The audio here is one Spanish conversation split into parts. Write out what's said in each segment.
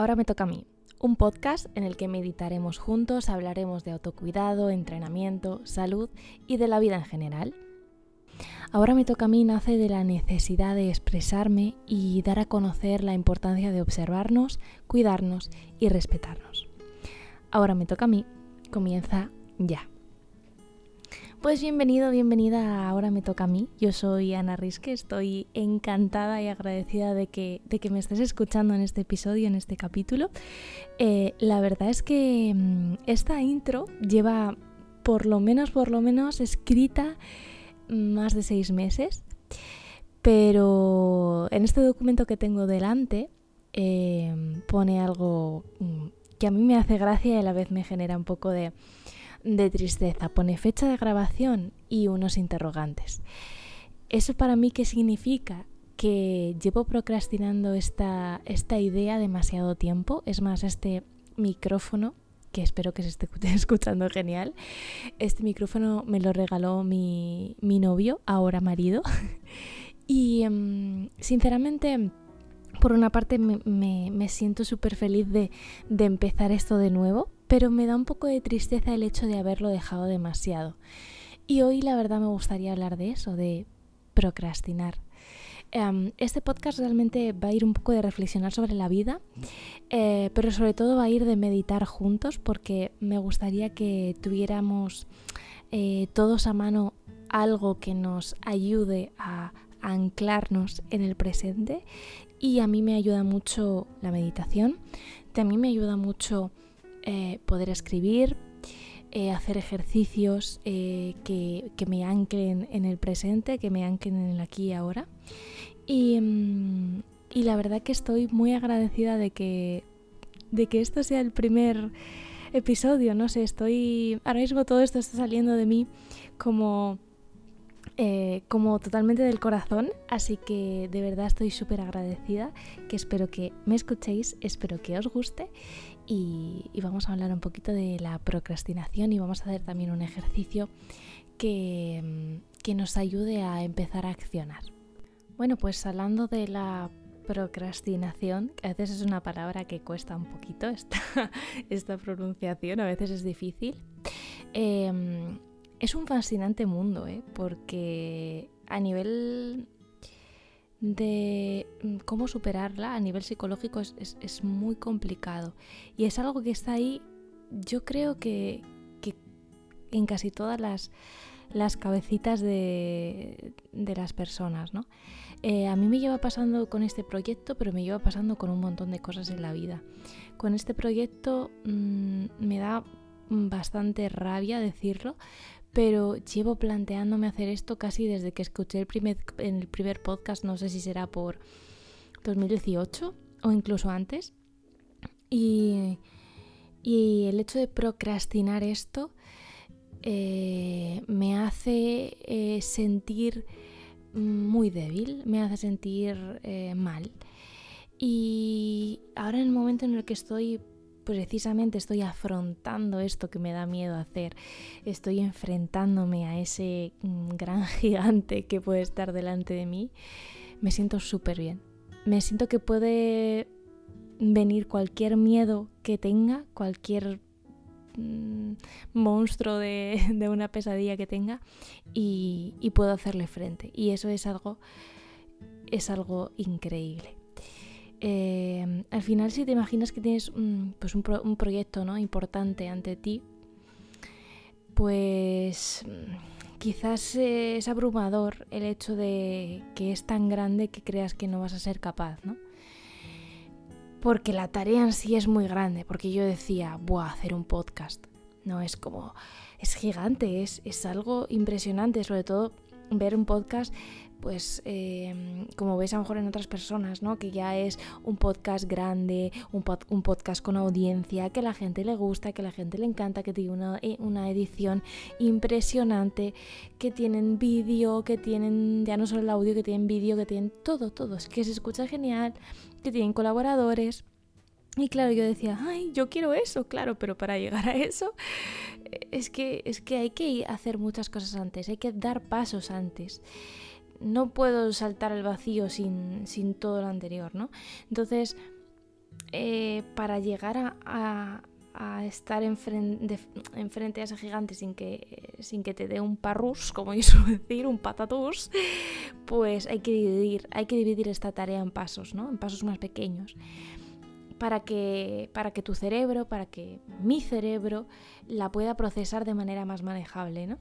Ahora me toca a mí, un podcast en el que meditaremos juntos, hablaremos de autocuidado, entrenamiento, salud y de la vida en general. Ahora me toca a mí nace de la necesidad de expresarme y dar a conocer la importancia de observarnos, cuidarnos y respetarnos. Ahora me toca a mí, comienza ya. Pues bienvenido, bienvenida Ahora me toca a mí. Yo soy Ana Risque, estoy encantada y agradecida de que, de que me estés escuchando en este episodio, en este capítulo. Eh, la verdad es que mm, esta intro lleva por lo menos, por lo menos escrita más de seis meses, pero en este documento que tengo delante eh, pone algo mm, que a mí me hace gracia y a la vez me genera un poco de de tristeza. Pone fecha de grabación y unos interrogantes. ¿Eso para mí qué significa? Que llevo procrastinando esta, esta idea demasiado tiempo. Es más, este micrófono, que espero que se esté escuchando genial, este micrófono me lo regaló mi, novio, ahora marido. y em, sinceramente por una parte me, siento súper feliz de, de, empezar esto de nuevo, pero me da un poco de tristeza el hecho de haberlo dejado demasiado. Y hoy la verdad me gustaría hablar de eso, de procrastinar. Em, este podcast realmente va a ir un poco de reflexionar sobre la vida, eh, pero sobre todo va a ir de meditar juntos porque me gustaría que tuviéramos eh, todos a mano algo que nos ayude a anclarnos en el presente y a mí me ayuda mucho la meditación, también me ayuda mucho eh, poder escribir, eh, hacer ejercicios eh, que, me anclen en el presente, que me anclen en el aquí y ahora. Y, mm, y, la verdad que estoy muy agradecida de que, de que esto sea el primer episodio, no sé, estoy... Ahora mismo todo esto está saliendo de mí como eh, como totalmente del corazón, así que de verdad estoy súper agradecida, que espero que me escuchéis, espero que os guste y, vamos a hablar un poquito de la procrastinación y vamos a hacer también un ejercicio que, mm, que nos ayude a empezar a accionar. Bueno, pues hablando de la procrastinación, que a veces es una palabra que cuesta un poquito esta, esta pronunciación, a veces es difícil. Eh, es un fascinante mundo, ¿eh? porque a nivel de mm, cómo superarla, a nivel psicológico, es, muy complicado. Y es algo que está ahí, yo creo que, en casi todas las, las cabecitas de, las personas, ¿no? Eh, a mí me lleva pasando con este proyecto, pero me lleva pasando con un montón de cosas en la vida. Con este proyecto mm, me da bastante rabia decirlo, pero llevo planteándome hacer esto casi desde que escuché el primer, el primer podcast, no sé si será por 2018 o incluso antes. Y, el hecho de procrastinar esto eh, me hace eh, sentir muy débil, me hace sentir eh, mal. Y ahora en el momento en el que estoy precisamente estoy afrontando esto que me da miedo hacer, estoy enfrentándome a ese mm, gran gigante que puede estar delante de mí, me siento súper bien. Me siento que puede venir cualquier miedo que tenga, cualquier mm, monstruo de, una pesadilla que tenga y, y puedo hacerle frente. Y eso es algo, es algo increíble. Eh, al final si te imaginas que tienes un, pues un, proyecto ¿no? importante ante ti, pues mm, quizás es abrumador el hecho de que es tan grande que creas que no vas a ser capaz, ¿no? Porque la tarea en sí es muy grande, porque yo decía, a hacer un podcast. No, es como, es gigante, es, es algo impresionante, sobre todo ver un podcast pues em, como ves a lo mejor en otras personas, ¿no? Que ya es un podcast grande, un, podcast con audiencia, que la gente le gusta, que la gente le encanta, que tiene una, eh, una edición impresionante, que tienen vídeo, que tienen ya no solo el audio, que tienen vídeo, que tienen todo, todo, que se escucha genial, que tienen colaboradores. Y claro, yo decía, ay, yo quiero eso, claro, pero para llegar a eso es que, es que hay que hacer muchas cosas antes, hay que dar pasos antes no puedo saltar al vacío sin, todo lo anterior, ¿no? Entonces, eh, para llegar a, estar enfrente, a ese gigante sin que, sin que te dé un parrus, como yo suelo decir, un patatús, pues hay que dividir, hay que dividir esta tarea en pasos, ¿no? En pasos más pequeños. Para que, para que tu cerebro, para que mi cerebro la pueda procesar de manera más manejable, ¿no?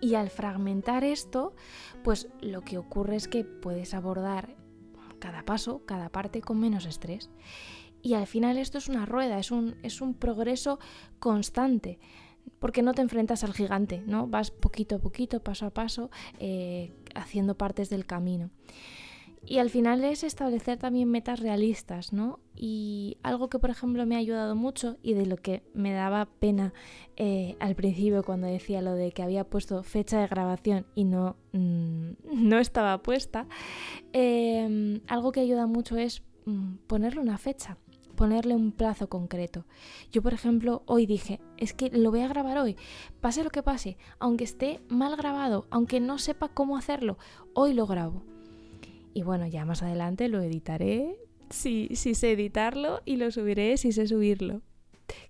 Y al fragmentar esto, pues lo que ocurre es que puedes abordar cada paso, cada parte con menos estrés. Y al final esto es una rueda, es un, es un progreso constante, porque no te enfrentas al gigante, ¿no? Vas poquito a poquito, paso a paso, eh, haciendo partes del camino. Y al final es establecer también metas realistas, ¿no? Y algo que, por ejemplo, me ha ayudado mucho y de lo que me daba pena eh, al principio cuando decía lo de que había puesto fecha de grabación y no, mm, no estaba puesta, em, algo que ayuda mucho es mm, ponerle una fecha ponerle un plazo concreto. Yo, por ejemplo, hoy dije, es que lo voy a grabar hoy, pase lo que pase, aunque esté mal grabado, aunque no sepa cómo hacerlo, hoy lo grabo. Y bueno, ya más adelante lo editaré, si, sé editarlo, y lo subiré si sé subirlo.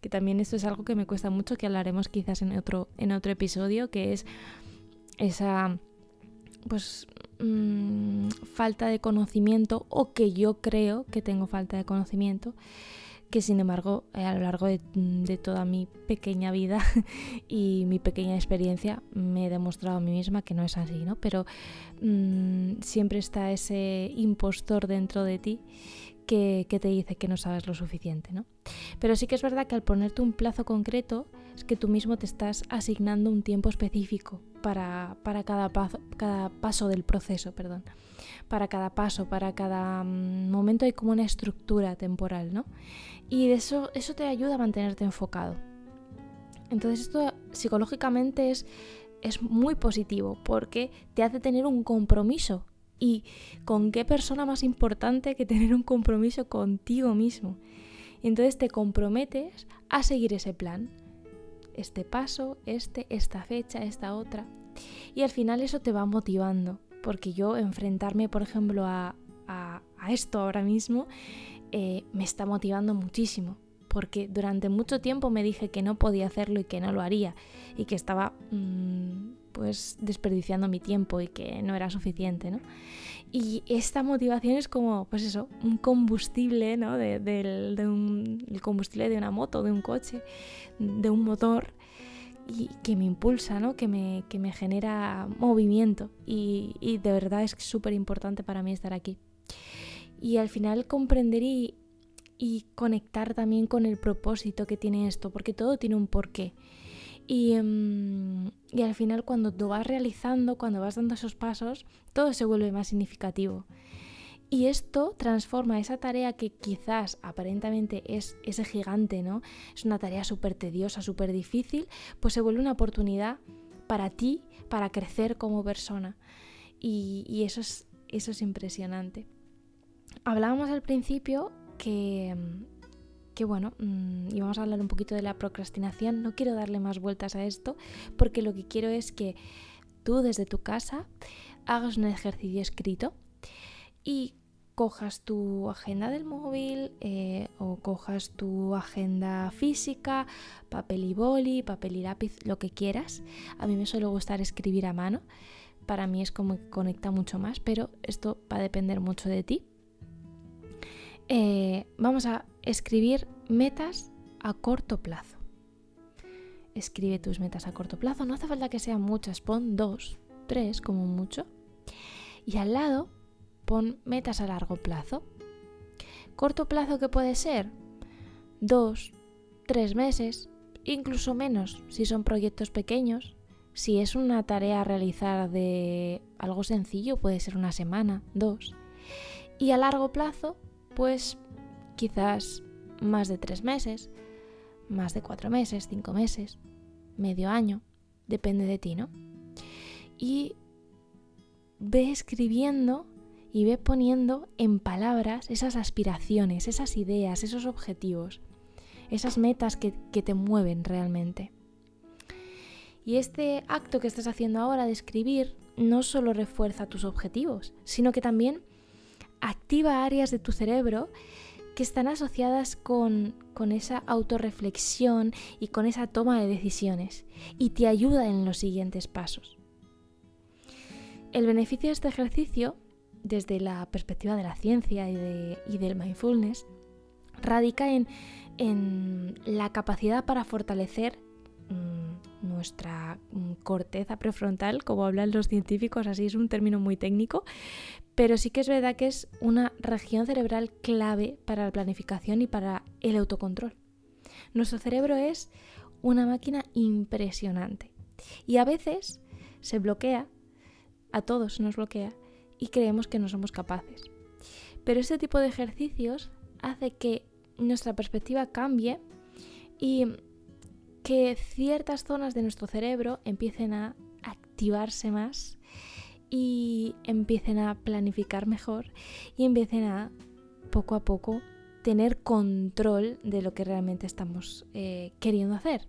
Que también esto es algo que me cuesta mucho, que hablaremos quizás en otro, en otro episodio, que es esa pues mm, falta de conocimiento o que yo creo que tengo falta de conocimiento que sin embargo eh, a lo largo de, toda mi pequeña vida y mi pequeña experiencia me he demostrado a mí misma que no es así, ¿no? Pero mm, siempre está ese impostor dentro de ti que, te dice que no sabes lo suficiente, ¿no? Pero sí que es verdad que al ponerte un plazo concreto es que tú mismo te estás asignando un tiempo específico para, cada, paso, cada paso del proceso, perdón. Para cada paso, para cada mm, momento hay como una estructura temporal, ¿no? Y eso, eso te ayuda a mantenerte enfocado. Entonces esto psicológicamente es, es muy positivo porque te hace tener un compromiso. ¿Y con qué persona más importante que tener un compromiso contigo mismo? entonces te comprometes a seguir ese plan. Este paso, este, esta fecha, esta otra. Y al final eso te va motivando. Porque yo enfrentarme, por ejemplo, a, a esto ahora mismo eh, me está motivando muchísimo, porque durante mucho tiempo me dije que no podía hacerlo y que no lo haría, y que estaba mm, pues desperdiciando mi tiempo y que no era suficiente, ¿no? Y esta motivación es como, pues eso, un combustible, ¿no? De, el combustible de una moto, de un coche, de un motor, y que me impulsa, ¿no? Que me, que me genera movimiento. Y, y de verdad es súper importante para mí estar aquí y al final comprender y, conectar también con el propósito que tiene esto, porque todo tiene un porqué. Y, em, y, al final cuando lo vas realizando, cuando vas dando esos pasos, todo se vuelve más significativo. Y esto transforma esa tarea que quizás aparentemente es ese gigante, ¿no? Es una tarea súper tediosa, súper difícil, pues se vuelve una oportunidad para ti, para crecer como persona. Y, y eso, es, eso es impresionante. Hablábamos al principio que, que bueno, mm, íbamos a hablar un poquito de la procrastinación. No quiero darle más vueltas a esto porque lo que quiero es que tú desde tu casa hagas un ejercicio escrito y cojas tu agenda del móvil eh, o cojas tu agenda física, papel y boli, papel y lápiz, lo que quieras. A mí me suele gustar escribir a mano. Para mí es como que conecta mucho más, pero esto va a depender mucho de ti. Eh, vamos a escribir metas a corto plazo. Escribe tus metas a corto plazo, no hace falta que sean muchas, pon dos, tres como mucho. Y al lado pon metas a largo plazo. Corto plazo que puede ser dos, tres meses, incluso menos si son proyectos pequeños. Si es una tarea a realizar de algo sencillo, puede ser una semana, dos. Y a largo plazo, pues quizás más de tres meses, más de cuatro meses, cinco meses, medio año, depende de ti, ¿no? Y ve escribiendo y ve poniendo en palabras esas aspiraciones, esas ideas, esos objetivos, esas metas que, te mueven realmente. Y este acto que estás haciendo ahora de escribir no solo refuerza tus objetivos, sino que también activa áreas de tu cerebro que están asociadas con, con esa autorreflexión y con esa toma de decisiones y te ayuda en los siguientes pasos. El beneficio de este ejercicio, desde la perspectiva de la ciencia y, del mindfulness, radica en, la capacidad para fortalecer nuestra mm, corteza prefrontal, como hablan los científicos, así es un término muy técnico, pero sí que es verdad que es una región cerebral clave para la planificación y para el autocontrol. Nuestro cerebro es una máquina impresionante y a veces se bloquea a todos nos bloquea y creemos que no somos capaces. Pero este tipo de ejercicios hace que nuestra perspectiva cambie y que ciertas zonas de nuestro cerebro empiecen a activarse más y empiecen a planificar mejor y empiecen a poco a poco tener control de lo que realmente estamos eh, queriendo hacer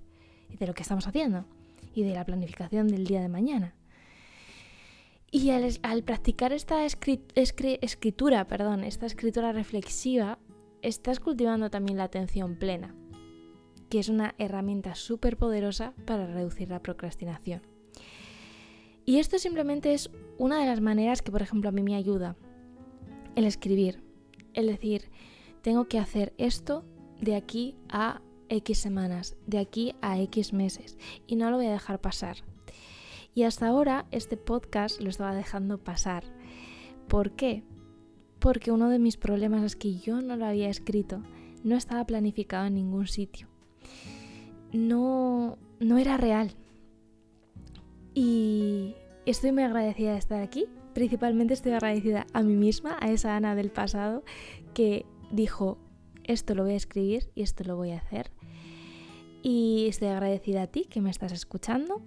y de lo que estamos haciendo y de la planificación del día de mañana. Y al, practicar esta escritura, perdón, esta escritura reflexiva, estás cultivando también la atención plena, que es una herramienta súper poderosa para reducir la procrastinación. Y esto simplemente es una de las maneras que, por ejemplo, a mí me ayuda el escribir. Es decir, tengo que hacer esto de aquí a X semanas, de aquí a X meses, y no lo voy a dejar pasar. Y hasta ahora este podcast lo estaba dejando pasar. ¿Por qué? Porque uno de mis problemas es que yo no lo había escrito, no estaba planificado en ningún sitio. No, no era real. Y estoy muy agradecida de estar aquí. Principalmente estoy agradecida a mí misma, a esa Ana del pasado, que dijo, esto lo voy a escribir y esto lo voy a hacer. Y estoy agradecida a ti que me estás escuchando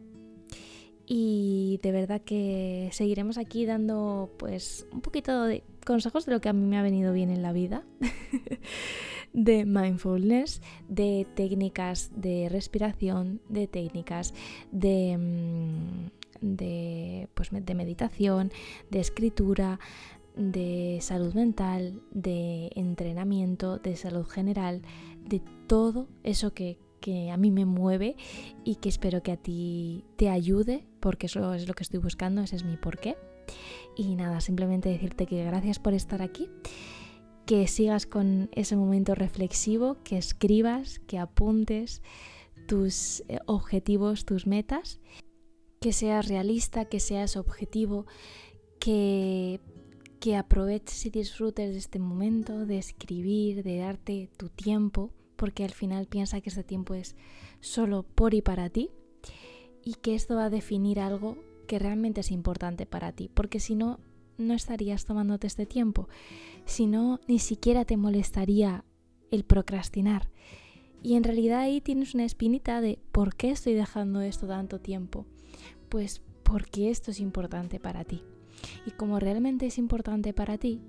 y de verdad que seguiremos aquí dando pues un poquito de consejos de lo que a mí me ha venido bien en la vida, de mindfulness, de técnicas de respiración, de técnicas de, mm, de, pues, de meditación, de escritura, de salud mental, de entrenamiento, de salud general, de todo eso que que a mí me mueve y que espero que a ti te ayude, porque eso es lo que estoy buscando, ese es mi porqué. Y nada, simplemente decirte que gracias por estar aquí, que sigas con ese momento reflexivo, que escribas, que apuntes tus eh, objetivos, tus metas, que seas realista, que seas objetivo, que, que aproveches y disfrutes de este momento, de escribir, de darte tu tiempo porque al final piensa que este tiempo es solo por y para ti y que esto va a definir algo que realmente es importante para ti, porque si no, no estarías tomándote este tiempo, si no, ni siquiera te molestaría el procrastinar. Y en realidad ahí tienes una espinita de ¿por qué estoy dejando esto tanto tiempo? Pues porque esto es importante para ti. Y como realmente es importante para ti,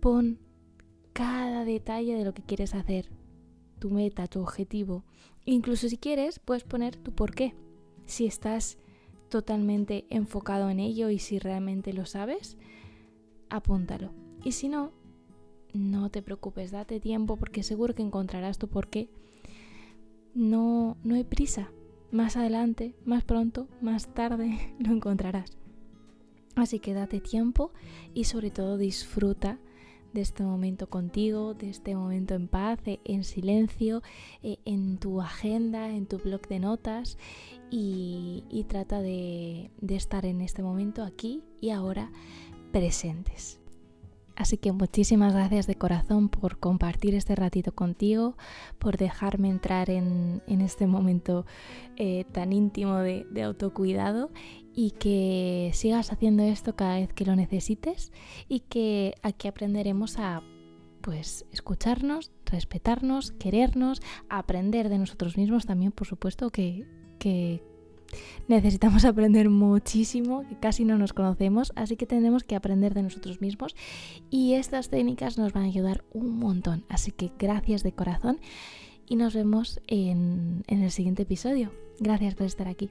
pon cada detalle de lo que quieres hacer, tu meta, tu objetivo. Incluso si quieres, puedes poner tu por qué. Si estás totalmente enfocado en ello y si realmente lo sabes, apúntalo. Y si no, no te preocupes, date tiempo porque seguro que encontrarás tu por qué. No, no hay prisa. Más adelante, más pronto, más tarde lo encontrarás. Así que date tiempo y sobre todo disfruta de este momento contigo, de este momento en paz, e en silencio, e en tu agenda, en tu blog de notas y, trata de, de estar en este momento aquí y ahora presentes. Así que muchísimas gracias de corazón por compartir este ratito contigo, por dejarme entrar en, este momento eh, tan íntimo de, autocuidado y que sigas haciendo esto cada vez que lo necesites y que aquí aprenderemos a pues escucharnos, respetarnos, querernos, aprender de nosotros mismos también, por supuesto, que necesitamos aprender muchísimo, que casi no nos conocemos, así que tenemos que aprender de nosotros mismos y estas técnicas nos van a ayudar un montón. Así que gracias de corazón y nos vemos en, en el siguiente episodio. Gracias por estar aquí.